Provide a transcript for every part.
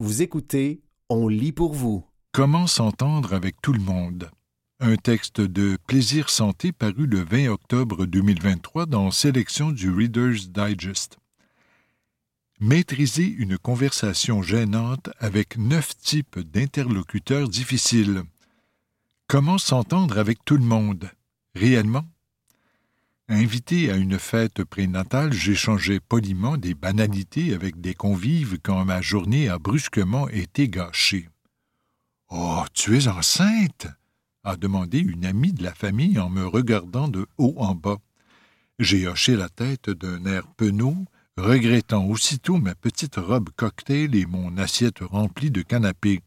Vous écoutez On lit pour vous. Comment s'entendre avec tout le monde? Un texte de Plaisir Santé paru le 20 octobre 2023 dans Sélection du Reader's Digest. Maîtriser une conversation gênante avec neuf types d'interlocuteurs difficiles. Comment s'entendre avec tout le monde? Réellement? Invité à une fête prénatale, j'échangeais poliment des banalités avec des convives quand ma journée a brusquement été gâchée. Oh, tu es enceinte a demandé une amie de la famille en me regardant de haut en bas. J'ai hoché la tête d'un air penaud, regrettant aussitôt ma petite robe cocktail et mon assiette remplie de canapés.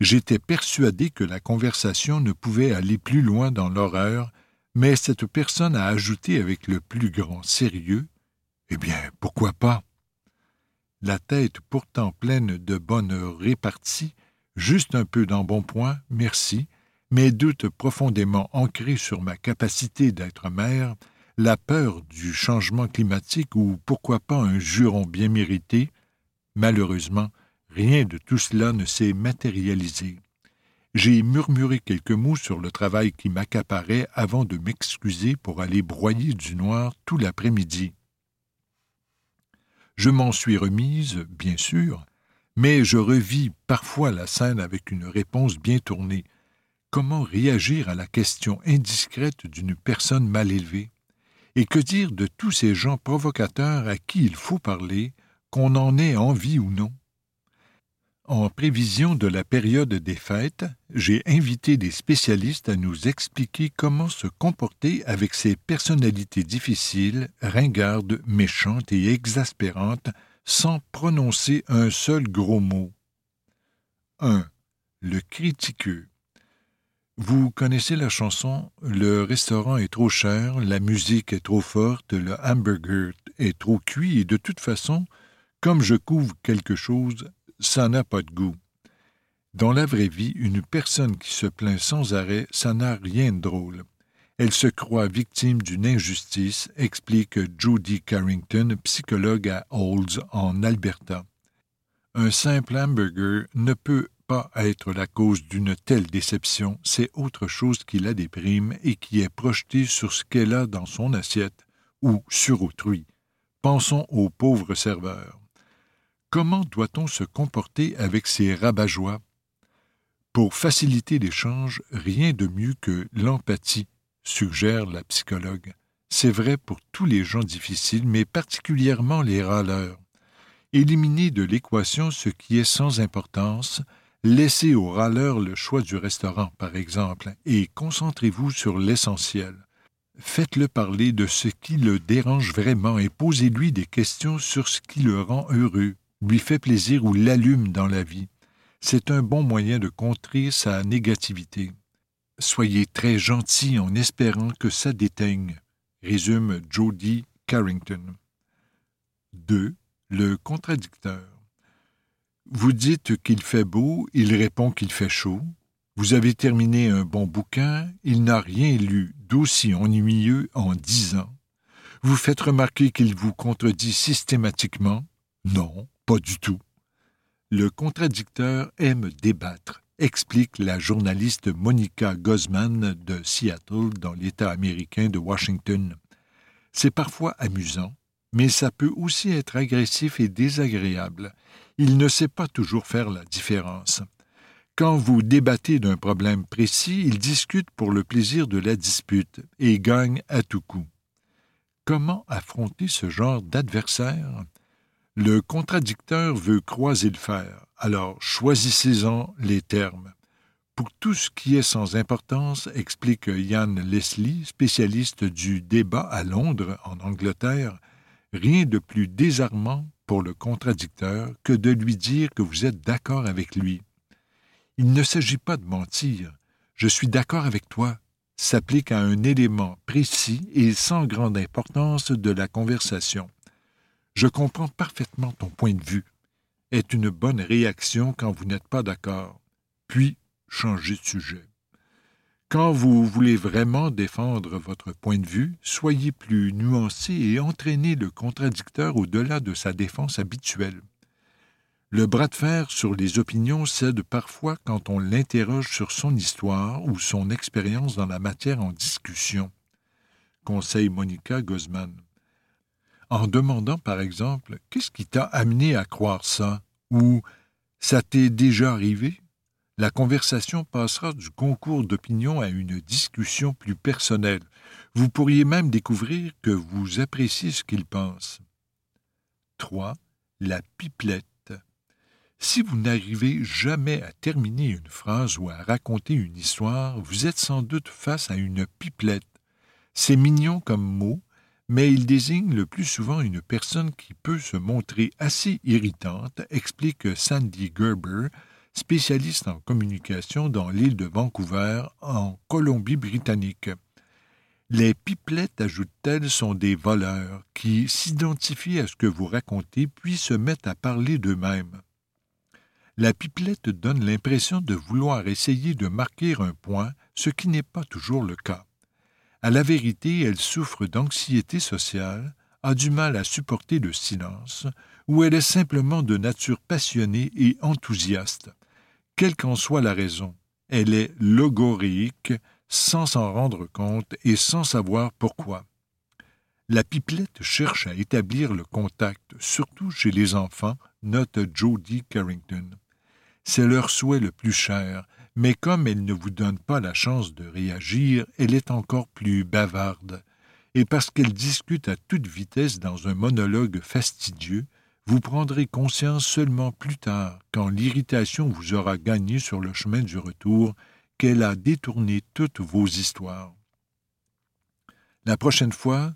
J'étais persuadé que la conversation ne pouvait aller plus loin dans l'horreur, mais cette personne a ajouté avec le plus grand sérieux Eh bien, pourquoi pas? La tête pourtant pleine de bonheur répartie, juste un peu d'embonpoint, merci, mes doutes profondément ancrés sur ma capacité d'être mère, la peur du changement climatique ou pourquoi pas un juron bien mérité, malheureusement, rien de tout cela ne s'est matérialisé. J'ai murmuré quelques mots sur le travail qui m'accaparait avant de m'excuser pour aller broyer du noir tout l'après-midi. Je m'en suis remise, bien sûr, mais je revis parfois la scène avec une réponse bien tournée. Comment réagir à la question indiscrète d'une personne mal élevée? Et que dire de tous ces gens provocateurs à qui il faut parler, qu'on en ait envie ou non? En prévision de la période des fêtes, j'ai invité des spécialistes à nous expliquer comment se comporter avec ces personnalités difficiles, ringardes, méchantes et exaspérantes, sans prononcer un seul gros mot. 1. Le critiqueux. Vous connaissez la chanson Le restaurant est trop cher, la musique est trop forte, le hamburger est trop cuit et de toute façon, comme je couvre quelque chose, ça n'a pas de goût. Dans la vraie vie, une personne qui se plaint sans arrêt, ça n'a rien de drôle. Elle se croit victime d'une injustice, explique Judy Carrington, psychologue à Olds, en Alberta. Un simple hamburger ne peut pas être la cause d'une telle déception, c'est autre chose qui la déprime et qui est projeté sur ce qu'elle a dans son assiette ou sur autrui. Pensons aux pauvres serveurs. Comment doit-on se comporter avec ces rabat Pour faciliter l'échange, rien de mieux que l'empathie, suggère la psychologue. C'est vrai pour tous les gens difficiles, mais particulièrement les râleurs. Éliminez de l'équation ce qui est sans importance, laissez aux râleurs le choix du restaurant, par exemple, et concentrez-vous sur l'essentiel. Faites-le parler de ce qui le dérange vraiment et posez-lui des questions sur ce qui le rend heureux, lui fait plaisir ou l'allume dans la vie. C'est un bon moyen de contrer sa négativité. Soyez très gentil en espérant que ça déteigne, résume Jody Carrington. 2. Le contradicteur. Vous dites qu'il fait beau, il répond qu'il fait chaud. Vous avez terminé un bon bouquin, il n'a rien lu d'aussi ennuyeux en dix ans. Vous faites remarquer qu'il vous contredit systématiquement. Non, pas du tout. Le contradicteur aime débattre, explique la journaliste Monica Guzman de Seattle dans l'État américain de Washington. C'est parfois amusant, mais ça peut aussi être agressif et désagréable. Il ne sait pas toujours faire la différence. Quand vous débattez d'un problème précis, il discute pour le plaisir de la dispute et gagne à tout coup. Comment affronter ce genre d'adversaire? Le contradicteur veut croiser le fer, alors choisissez-en les termes. Pour tout ce qui est sans importance, explique Yann Leslie, spécialiste du débat à Londres, en Angleterre, rien de plus désarmant pour le contradicteur que de lui dire que vous êtes d'accord avec lui. Il ne s'agit pas de mentir. Je suis d'accord avec toi s'applique à un élément précis et sans grande importance de la conversation. Je comprends parfaitement ton point de vue, est une bonne réaction quand vous n'êtes pas d'accord, puis changez de sujet. Quand vous voulez vraiment défendre votre point de vue, soyez plus nuancé et entraînez le contradicteur au-delà de sa défense habituelle. Le bras de fer sur les opinions cède parfois quand on l'interroge sur son histoire ou son expérience dans la matière en discussion. Conseille Monica Guzman. En demandant, par exemple, Qu'est-ce qui t'a amené à croire ça? Ou Ça t'est déjà arrivé? La conversation passera du concours d'opinion à une discussion plus personnelle. Vous pourriez même découvrir que vous appréciez ce qu'il pense. 3. La pipelette. Si vous n'arrivez jamais à terminer une phrase ou à raconter une histoire, vous êtes sans doute face à une pipelette. C'est mignon comme mot, mais il désigne le plus souvent une personne qui peut se montrer assez irritante, explique Sandy Gerber, spécialiste en communication dans l'île de Vancouver, en Colombie-Britannique. Les pipelettes, ajoute-t-elle, sont des voleurs qui s'identifient à ce que vous racontez puis se mettent à parler d'eux-mêmes. La pipelette donne l'impression de vouloir essayer de marquer un point, ce qui n'est pas toujours le cas. À la vérité, elle souffre d'anxiété sociale, a du mal à supporter le silence, ou elle est simplement de nature passionnée et enthousiaste. Quelle qu'en soit la raison, elle est logoréique sans s'en rendre compte et sans savoir pourquoi. La pipelette cherche à établir le contact, surtout chez les enfants, note Jodie Carrington. C'est leur souhait le plus cher, mais comme elle ne vous donne pas la chance de réagir, elle est encore plus bavarde. Et parce qu'elle discute à toute vitesse dans un monologue fastidieux, vous prendrez conscience seulement plus tard, quand l'irritation vous aura gagné sur le chemin du retour, qu'elle a détourné toutes vos histoires. La prochaine fois,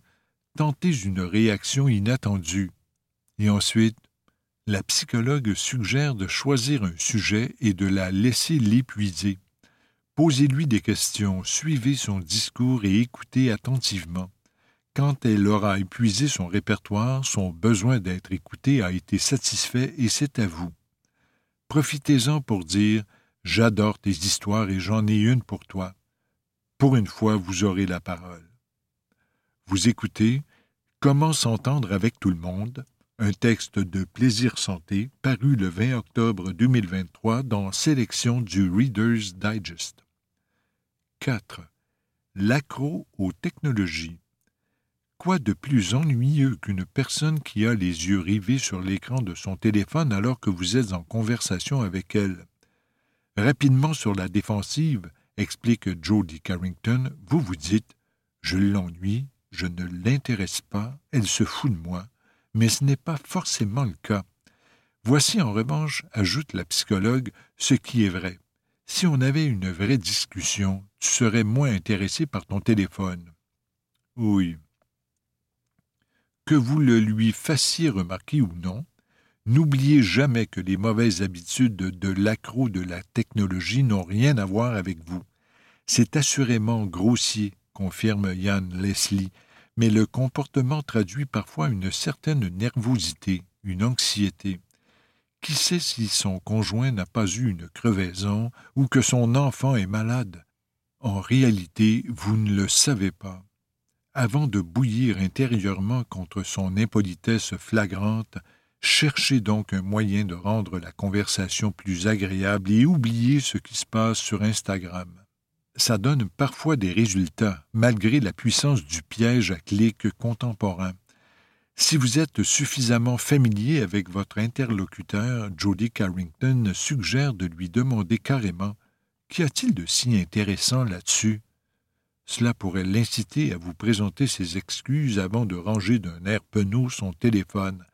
tentez une réaction inattendue. Et ensuite, la psychologue suggère de choisir un sujet et de la laisser l'épuiser. Posez-lui des questions, suivez son discours et écoutez attentivement. Quand elle aura épuisé son répertoire, son besoin d'être écouté a été satisfait et c'est à vous. Profitez-en pour dire J'adore tes histoires et j'en ai une pour toi. Pour une fois, vous aurez la parole. Vous écoutez Comment s'entendre avec tout le monde, un texte de Plaisir Santé paru le 20 octobre 2023 dans Sélection du Reader's Digest. 4. L'accro aux technologies. Quoi de plus ennuyeux qu'une personne qui a les yeux rivés sur l'écran de son téléphone alors que vous êtes en conversation avec elle? Rapidement sur la défensive, explique Jodie Carrington, vous vous dites Je l'ennuie, je ne l'intéresse pas, elle se fout de moi, mais ce n'est pas forcément le cas. Voici en revanche, ajoute la psychologue, ce qui est vrai. Si on avait une vraie discussion, tu serais moins intéressé par ton téléphone. Oui, que vous le lui fassiez remarquer ou non, n'oubliez jamais que les mauvaises habitudes de l'accro de la technologie n'ont rien à voir avec vous. C'est assurément grossier, confirme Yann Leslie, mais le comportement traduit parfois une certaine nervosité, une anxiété. Qui sait si son conjoint n'a pas eu une crevaison ou que son enfant est malade? En réalité, vous ne le savez pas. Avant de bouillir intérieurement contre son impolitesse flagrante, cherchez donc un moyen de rendre la conversation plus agréable et oubliez ce qui se passe sur Instagram. Ça donne parfois des résultats, malgré la puissance du piège à clics contemporain. Si vous êtes suffisamment familier avec votre interlocuteur, Jody Carrington suggère de lui demander carrément Qu'y a-t-il de si intéressant là-dessus? Cela pourrait l'inciter à vous présenter ses excuses avant de ranger d'un air penaud son téléphone.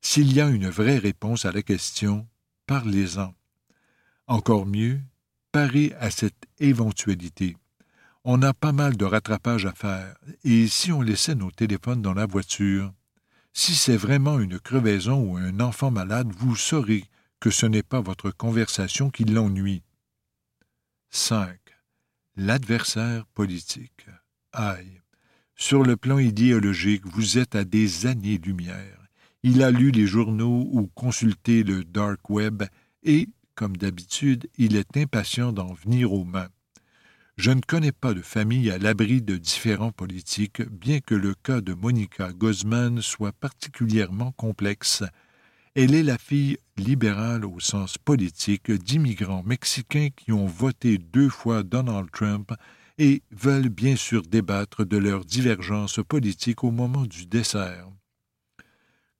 S'il y a une vraie réponse à la question, parlez-en. Encore mieux, parez à cette éventualité. On a pas mal de rattrapage à faire, et si on laissait nos téléphones dans la voiture, si c'est vraiment une crevaison ou un enfant malade, vous saurez que ce n'est pas votre conversation qui l'ennuie. 5 l'adversaire politique. Aïe. Sur le plan idéologique, vous êtes à des années-lumière. Il a lu les journaux ou consulté le dark web et, comme d'habitude, il est impatient d'en venir aux mains. Je ne connais pas de famille à l'abri de différents politiques, bien que le cas de Monica Guzman soit particulièrement complexe. Elle est la fille libérale au sens politique d'immigrants mexicains qui ont voté deux fois Donald Trump et veulent bien sûr débattre de leurs divergences politiques au moment du dessert.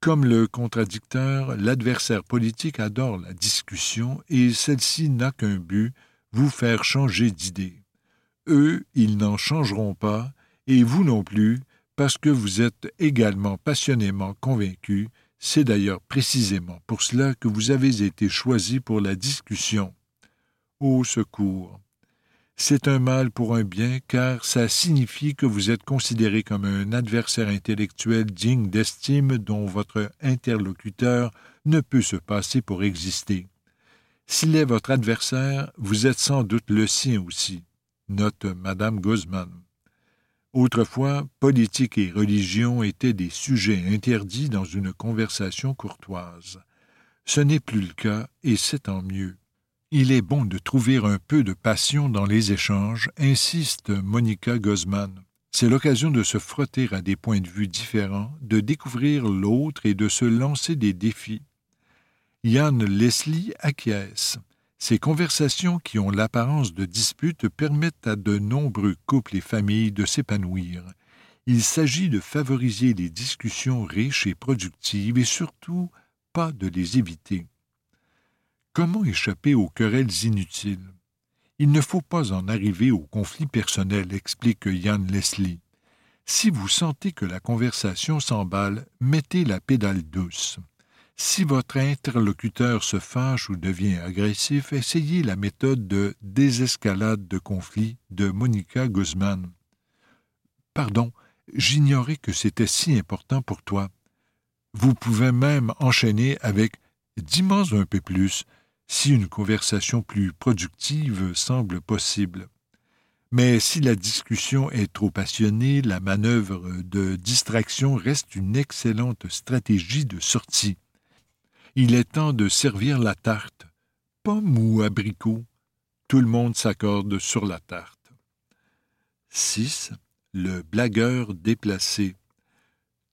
Comme le contradicteur, l'adversaire politique adore la discussion et celle-ci n'a qu'un but, vous faire changer d'idée. Eux, ils n'en changeront pas, et vous non plus, parce que vous êtes également passionnément convaincu, c'est d'ailleurs précisément pour cela que vous avez été choisi pour la discussion. Au secours. C'est un mal pour un bien, car ça signifie que vous êtes considéré comme un adversaire intellectuel digne d'estime dont votre interlocuteur ne peut se passer pour exister. S'il est votre adversaire, vous êtes sans doute le sien aussi, note Madame Guzman. Autrefois, politique et religion étaient des sujets interdits dans une conversation courtoise. Ce n'est plus le cas, et c'est tant mieux. Il est bon de trouver un peu de passion dans les échanges, insiste Monica Guzman. C'est l'occasion de se frotter à des points de vue différents, de découvrir l'autre et de se lancer des défis. Yann Leslie acquiesce. Ces conversations qui ont l'apparence de disputes permettent à de nombreux couples et familles de s'épanouir. Il s'agit de favoriser les discussions riches et productives et surtout pas de les éviter. Comment échapper aux querelles inutiles? Il ne faut pas en arriver au conflit personnel, explique Yann Leslie. Si vous sentez que la conversation s'emballe, mettez la pédale douce. Si votre interlocuteur se fâche ou devient agressif, essayez la méthode de désescalade de conflit de Monica Guzman. Pardon, j'ignorais que c'était si important pour toi. Vous pouvez même enchaîner avec Dis-moi un peu plus, si une conversation plus productive semble possible. Mais si la discussion est trop passionnée, la manœuvre de distraction reste une excellente stratégie de sortie. Il est temps de servir la tarte. Pomme ou abricot, tout le monde s'accorde sur la tarte. 6. Le blagueur déplacé.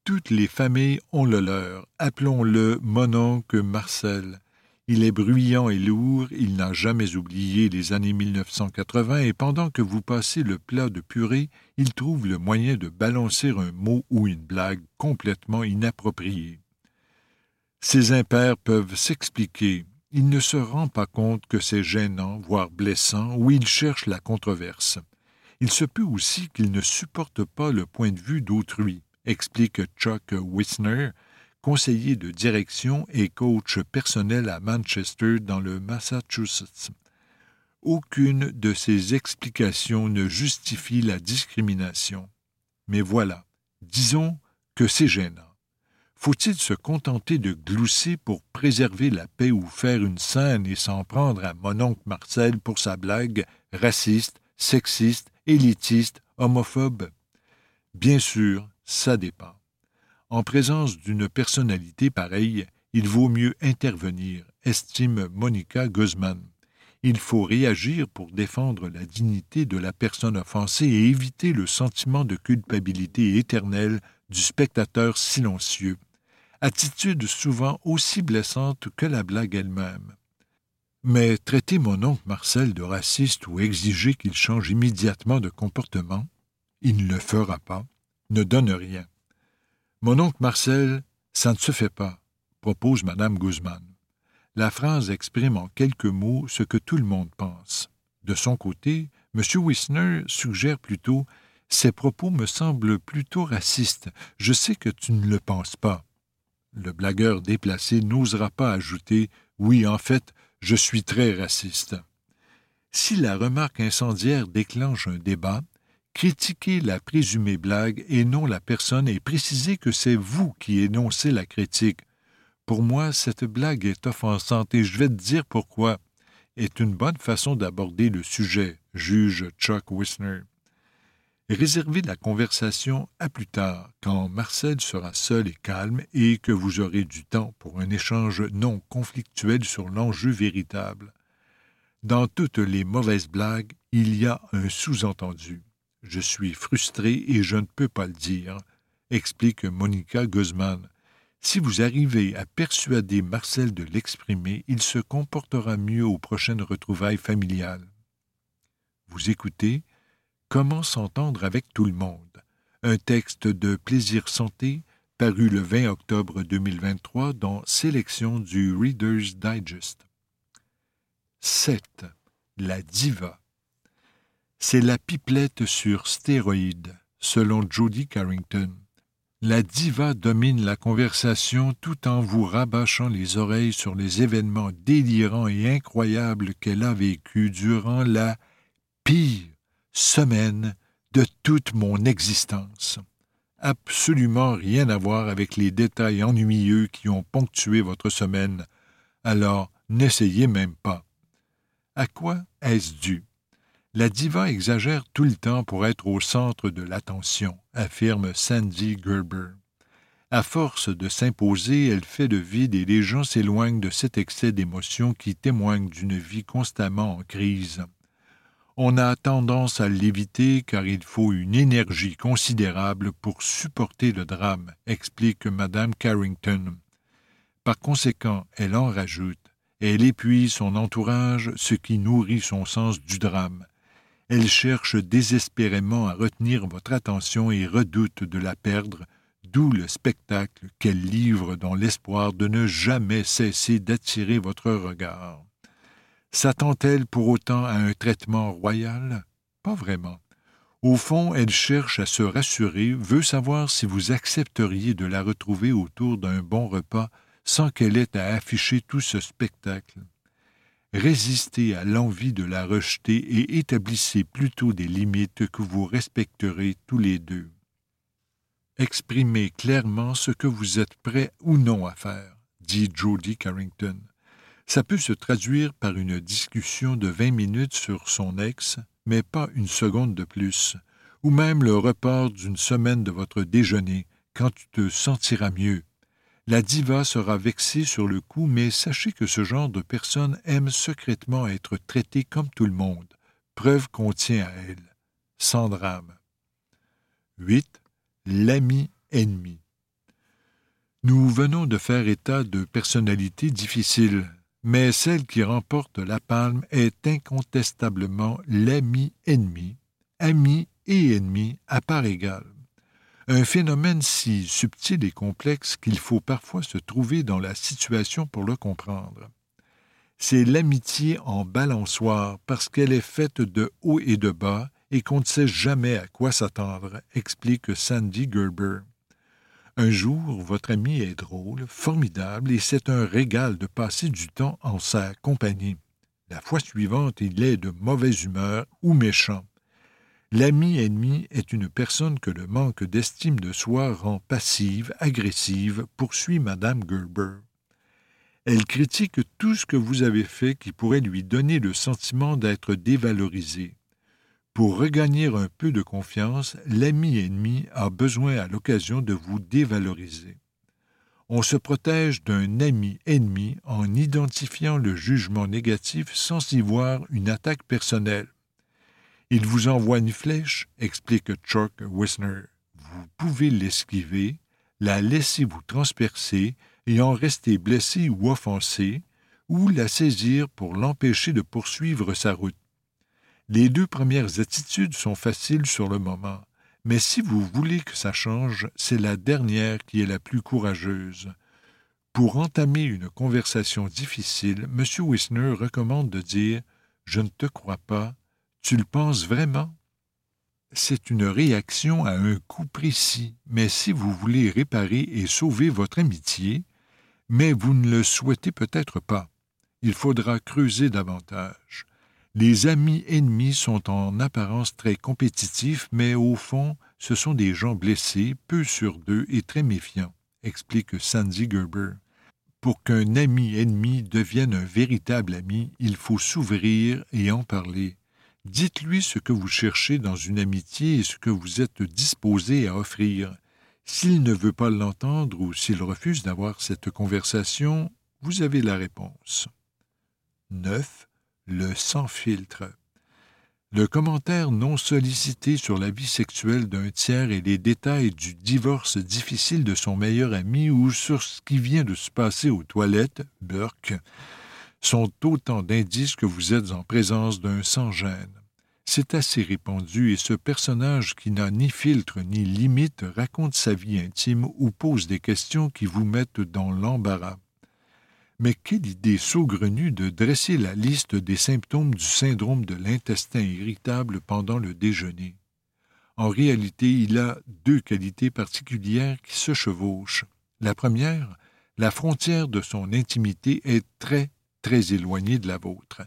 Toutes les familles ont le leur. Appelons-le mononcle Marcel. Il est bruyant et lourd, il n'a jamais oublié les années 1980 et pendant que vous passez le plat de purée, il trouve le moyen de balancer un mot ou une blague complètement inappropriée. Ces impairs peuvent s'expliquer. Il ne se rend pas compte que c'est gênant, voire blessant, ou il cherche la controverse. Il se peut aussi qu'il ne supporte pas le point de vue d'autrui, explique Chuck Wisner, conseiller de direction et coach personnel à Manchester dans le Massachusetts. Aucune de ces explications ne justifie la discrimination. Mais voilà, disons que c'est gênant. Faut-il se contenter de glousser pour préserver la paix ou faire une scène et s'en prendre à mon oncle Marcel pour sa blague raciste, sexiste, élitiste, homophobe? Bien sûr, ça dépend. En présence d'une personnalité pareille, il vaut mieux intervenir, estime Monica Guzman. Il faut réagir pour défendre la dignité de la personne offensée et éviter le sentiment de culpabilité éternelle du spectateur silencieux, attitude souvent aussi blessante que la blague elle-même. Mais traiter mon oncle Marcel de raciste ou exiger qu'il change immédiatement de comportement, il ne le fera pas, ne donne rien. Mon oncle Marcel, ça ne se fait pas, propose Madame Guzman. La phrase exprime en quelques mots ce que tout le monde pense. De son côté, M. Wisner suggère plutôt Ces propos me semblent plutôt racistes. Je sais que tu ne le penses pas. Le blagueur déplacé n'osera pas ajouter Oui, en fait, je suis très raciste. Si la remarque incendiaire déclenche un débat, critiquez la présumée blague et non la personne et précisez que c'est vous qui énoncez la critique. Pour moi, cette blague est offensante et je vais te dire pourquoi. Est une bonne façon d'aborder le sujet, juge Chuck Wisner. Réservez la conversation à plus tard, quand Marcel sera seul et calme et que vous aurez du temps pour un échange non conflictuel sur l'enjeu véritable. Dans toutes les mauvaises blagues, il y a un sous-entendu. Je suis frustré et je ne peux pas le dire, explique Monica Guzman. Si vous arrivez à persuader Marcel de l'exprimer, il se comportera mieux aux prochaines retrouvailles familiales. Vous écoutez Comment s'entendre avec tout le monde, un texte de Plaisir Santé paru le 20 octobre 2023 dans Sélection du Reader's Digest. 7. La diva. C'est la pipelette sur stéroïdes, selon Jody Carrington. La diva domine la conversation tout en vous rabâchant les oreilles sur les événements délirants et incroyables qu'elle a vécus durant la pire semaine de toute mon existence. Absolument rien à voir avec les détails ennuyeux qui ont ponctué votre semaine, alors n'essayez même pas. À quoi est-ce dû? La diva exagère tout le temps pour être au centre de l'attention, affirme Sandy Gerber. À force de s'imposer, elle fait le vide et les gens s'éloignent de cet excès d'émotion qui témoigne d'une vie constamment en crise. On a tendance à l'éviter car il faut une énergie considérable pour supporter le drame, explique Madame Carrington. Par conséquent, elle en rajoute. Elle épuise son entourage, ce qui nourrit son sens du drame. Elle cherche désespérément à retenir votre attention et redoute de la perdre, d'où le spectacle qu'elle livre dans l'espoir de ne jamais cesser d'attirer votre regard. S'attend-elle pour autant à un traitement royal? Pas vraiment. Au fond, elle cherche à se rassurer, veut savoir si vous accepteriez de la retrouver autour d'un bon repas sans qu'elle ait à afficher tout ce spectacle. Résistez à l'envie de la rejeter et établissez plutôt des limites que vous respecterez tous les deux. Exprimez clairement ce que vous êtes prêt ou non à faire, dit Jody Carrington. Ça peut se traduire par une discussion de vingt minutes sur son ex, mais pas une seconde de plus, ou même le report d'une semaine de votre déjeuner, quand tu te sentiras mieux. La diva sera vexée sur le coup, mais sachez que ce genre de personne aime secrètement être traitée comme tout le monde, preuve qu'on tient à elle, sans drame. 8. L'ami ennemi. Nous venons de faire état de personnalités difficiles, mais celle qui remporte la palme est incontestablement l'ami-ennemi, ami et ennemi à part égale. Un phénomène si subtil et complexe qu'il faut parfois se trouver dans la situation pour le comprendre. C'est l'amitié en balançoire parce qu'elle est faite de haut et de bas et qu'on ne sait jamais à quoi s'attendre, explique Sandy Gerber. Un jour, votre ami est drôle, formidable, et c'est un régal de passer du temps en sa compagnie. La fois suivante, il est de mauvaise humeur ou méchant. L'ami ennemi est une personne que le manque d'estime de soi rend passive, agressive, poursuit Madame Gerber. Elle critique tout ce que vous avez fait qui pourrait lui donner le sentiment d'être dévalorisé. Pour regagner un peu de confiance, l'ami ennemi a besoin à l'occasion de vous dévaloriser. On se protège d'un ami ennemi en identifiant le jugement négatif sans y voir une attaque personnelle. Il vous envoie une flèche, explique Chuck Wisner. Vous pouvez l'esquiver, la laisser vous transpercer et en rester blessé ou offensé, ou la saisir pour l'empêcher de poursuivre sa route. Les deux premières attitudes sont faciles sur le moment, mais si vous voulez que ça change, c'est la dernière qui est la plus courageuse. Pour entamer une conversation difficile, M. Wisner recommande de dire Je ne te crois pas. Tu le penses vraiment? C'est une réaction à un coup précis, mais si vous voulez réparer et sauver votre amitié, mais vous ne le souhaitez peut-être pas, il faudra creuser davantage. Les amis ennemis sont en apparence très compétitifs, mais au fond, ce sont des gens blessés, peu sur deux et très méfiants, explique Sandy Gerber. Pour qu'un ami ennemi devienne un véritable ami, il faut s'ouvrir et en parler. Dites-lui ce que vous cherchez dans une amitié et ce que vous êtes disposé à offrir. S'il ne veut pas l'entendre ou s'il refuse d'avoir cette conversation, vous avez la réponse. 9 le sans-filtre. Le commentaire non sollicité sur la vie sexuelle d'un tiers et les détails du divorce difficile de son meilleur ami ou sur ce qui vient de se passer aux toilettes, Burke, sont autant d'indices que vous êtes en présence d'un sans-gêne. C'est assez répandu et ce personnage qui n'a ni filtre ni limite raconte sa vie intime ou pose des questions qui vous mettent dans l'embarras. Mais quelle idée saugrenue de dresser la liste des symptômes du syndrome de l'intestin irritable pendant le déjeuner. En réalité, il a deux qualités particulières qui se chevauchent. La première, la frontière de son intimité est très, très de la vôtre.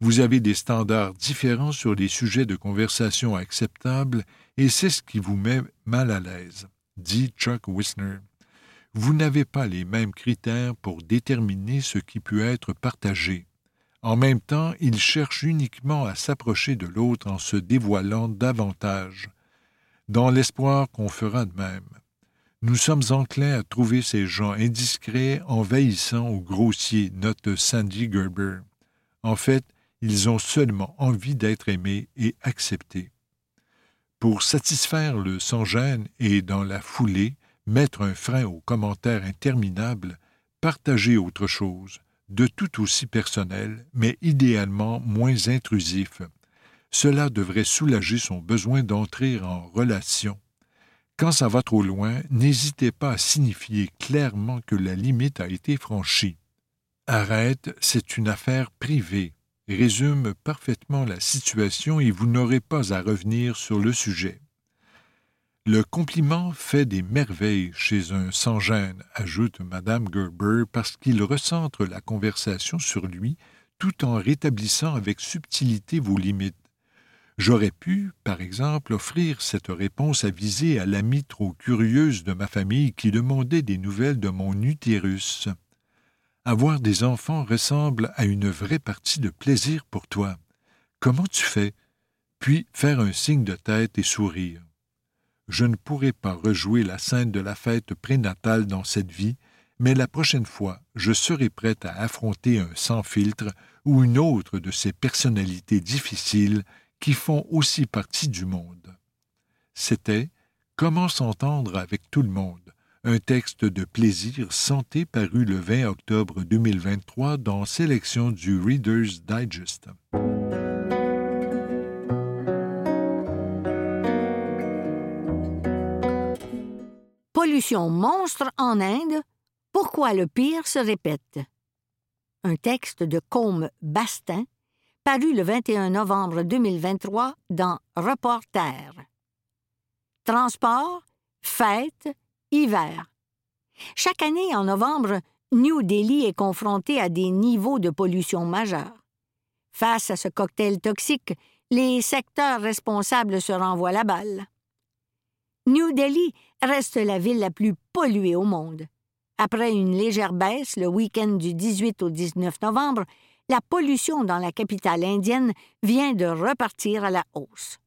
Vous avez des standards différents sur les sujets de conversation acceptables et c'est ce qui vous met mal à l'aise, dit Chuck Wisner. Vous n'avez pas les mêmes critères pour déterminer ce qui peut être partagé. En même temps, il cherche uniquement à s'approcher de l'autre en se dévoilant davantage, dans l'espoir qu'on fera de même. Nous sommes enclins à trouver ces gens indiscrets, envahissants ou grossiers, note Sandy Gerber. En fait, ils ont seulement envie d'être aimés et acceptés. Pour satisfaire le sans-gêne et, dans la foulée, mettre un frein aux commentaires interminables, partager autre chose, de tout aussi personnel, mais idéalement moins intrusif. Cela devrait soulager son besoin d'entrer en relation. Quand ça va trop loin, n'hésitez pas à signifier clairement que la limite a été franchie. Arrête, c'est une affaire privée résume parfaitement la situation et vous n'aurez pas à revenir sur le sujet. Le compliment fait des merveilles chez un sans-gêne, ajoute Madame Gerber, parce qu'il recentre la conversation sur lui tout en rétablissant avec subtilité vos limites. J'aurais pu, par exemple, offrir cette réponse avisée à l'amie trop curieuse de ma famille qui demandait des nouvelles de mon utérus. Avoir des enfants ressemble à une vraie partie de plaisir pour toi. Comment tu fais? Puis faire un signe de tête et sourire. Je ne pourrai pas rejouer la scène de la fête prénatale dans cette vie, mais la prochaine fois, je serai prête à affronter un sans filtre ou une autre de ces personnalités difficiles qui font aussi partie du monde. C'était Comment s'entendre avec tout le monde un texte de plaisir santé paru le 20 octobre 2023 dans Sélection du Reader's Digest. Pollution monstre en Inde, pourquoi le pire se répète? Un texte de Combe Bastin, paru le 21 novembre 2023 dans Reporter. Transport, fête, Hiver. Chaque année, en novembre, New Delhi est confronté à des niveaux de pollution majeurs. Face à ce cocktail toxique, les secteurs responsables se renvoient la balle. New Delhi reste la ville la plus polluée au monde. Après une légère baisse le week-end du 18 au 19 novembre, la pollution dans la capitale indienne vient de repartir à la hausse.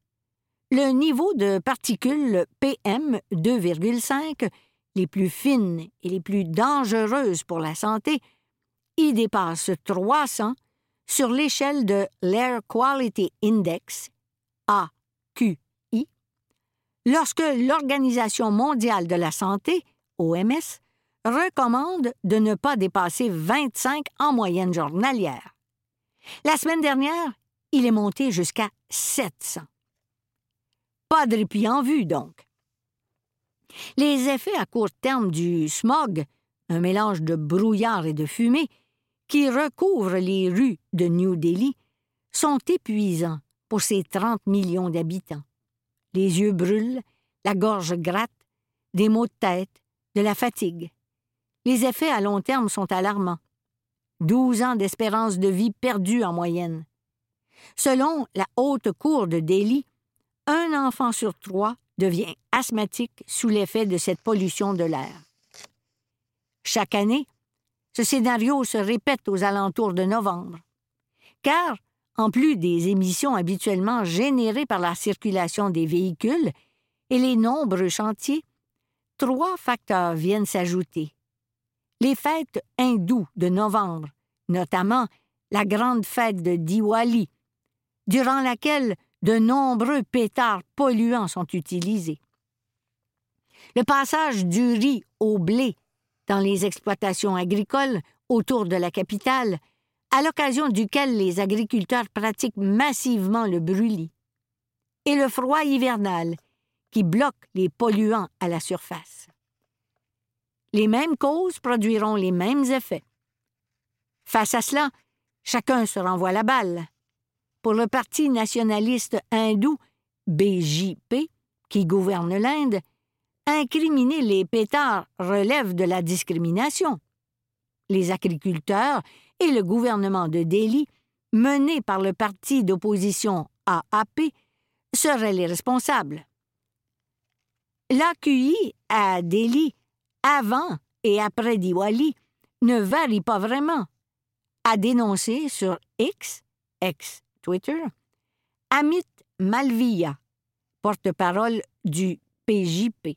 Le niveau de particules PM 2,5, les plus fines et les plus dangereuses pour la santé, y dépasse 300 sur l'échelle de l'Air Quality Index, AQI, lorsque l'Organisation mondiale de la santé, OMS, recommande de ne pas dépasser 25 en moyenne journalière. La semaine dernière, il est monté jusqu'à 700. Pas de répit en vue, donc. Les effets à court terme du smog, un mélange de brouillard et de fumée, qui recouvre les rues de New Delhi, sont épuisants pour ces 30 millions d'habitants. Les yeux brûlent, la gorge gratte, des maux de tête, de la fatigue. Les effets à long terme sont alarmants. 12 ans d'espérance de vie perdue en moyenne. Selon la haute cour de Delhi, un enfant sur trois devient asthmatique sous l'effet de cette pollution de l'air. Chaque année, ce scénario se répète aux alentours de novembre. Car, en plus des émissions habituellement générées par la circulation des véhicules et les nombreux chantiers, trois facteurs viennent s'ajouter. Les fêtes hindoues de novembre, notamment la grande fête de Diwali, durant laquelle de nombreux pétards polluants sont utilisés. Le passage du riz au blé dans les exploitations agricoles autour de la capitale, à l'occasion duquel les agriculteurs pratiquent massivement le brûlis, et le froid hivernal qui bloque les polluants à la surface. Les mêmes causes produiront les mêmes effets. Face à cela, chacun se renvoie la balle. Pour le Parti nationaliste hindou, BJP, qui gouverne l'Inde, incriminer les pétards relève de la discrimination. Les agriculteurs et le gouvernement de Delhi, mené par le parti d'opposition AAP, seraient les responsables. L'AQI à Delhi, avant et après Diwali, ne varie pas vraiment, a dénoncé sur X, ex Twitter, Amit Malviya, porte-parole du PJP.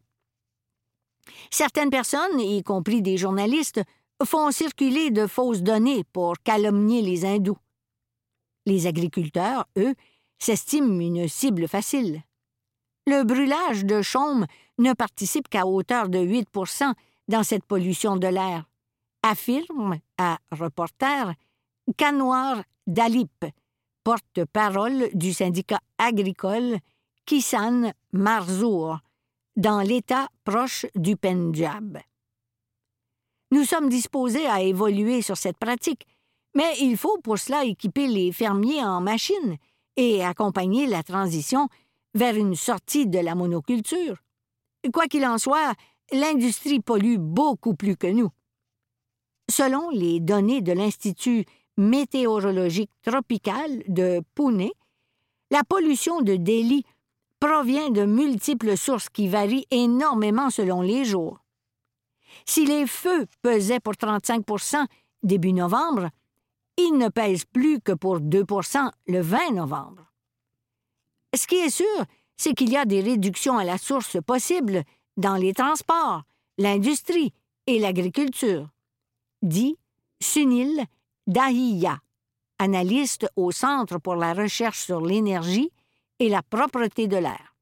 Certaines personnes, y compris des journalistes, font circuler de fausses données pour calomnier les hindous. Les agriculteurs, eux, s'estiment une cible facile. Le brûlage de chaume ne participe qu'à hauteur de 8% dans cette pollution de l'air, affirme à Reporter Kanwar Dalip, porte-parole du syndicat agricole Kisan Marzour, dans l'État proche du Pendjab. Nous sommes disposés à évoluer sur cette pratique, mais il faut pour cela équiper les fermiers en machines et accompagner la transition vers une sortie de la monoculture. Quoi qu'il en soit, l'industrie pollue beaucoup plus que nous. Selon les données de l'Institut météorologique tropical de Pune, la pollution de Delhi provient de multiples sources qui varient énormément selon les jours. Si les feux pesaient pour 35 début novembre, ils ne pèsent plus que pour 2% le 20 novembre. Ce qui est sûr, c'est qu'il y a des réductions à la source possibles dans les transports, l'industrie et l'agriculture, dit Sunil Dahiya, analyste au Centre pour la recherche sur l'énergie et la propreté de l'air.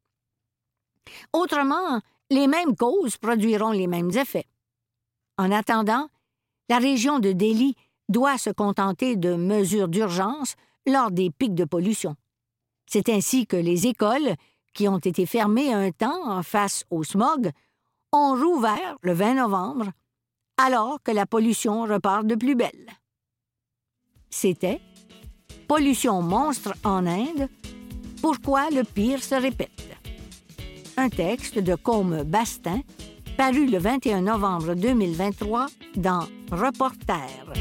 Autrement, les mêmes causes produiront les mêmes effets. En attendant, la région de Delhi doit se contenter de mesures d'urgence lors des pics de pollution. C'est ainsi que les écoles, qui ont été fermées un temps face au smog, ont rouvert le 20 novembre, alors que la pollution repart de plus belle. C'était Pollution monstre en Inde pourquoi le pire se répète? Un texte de Côme Bastin, paru le 21 novembre 2023 dans Reporter.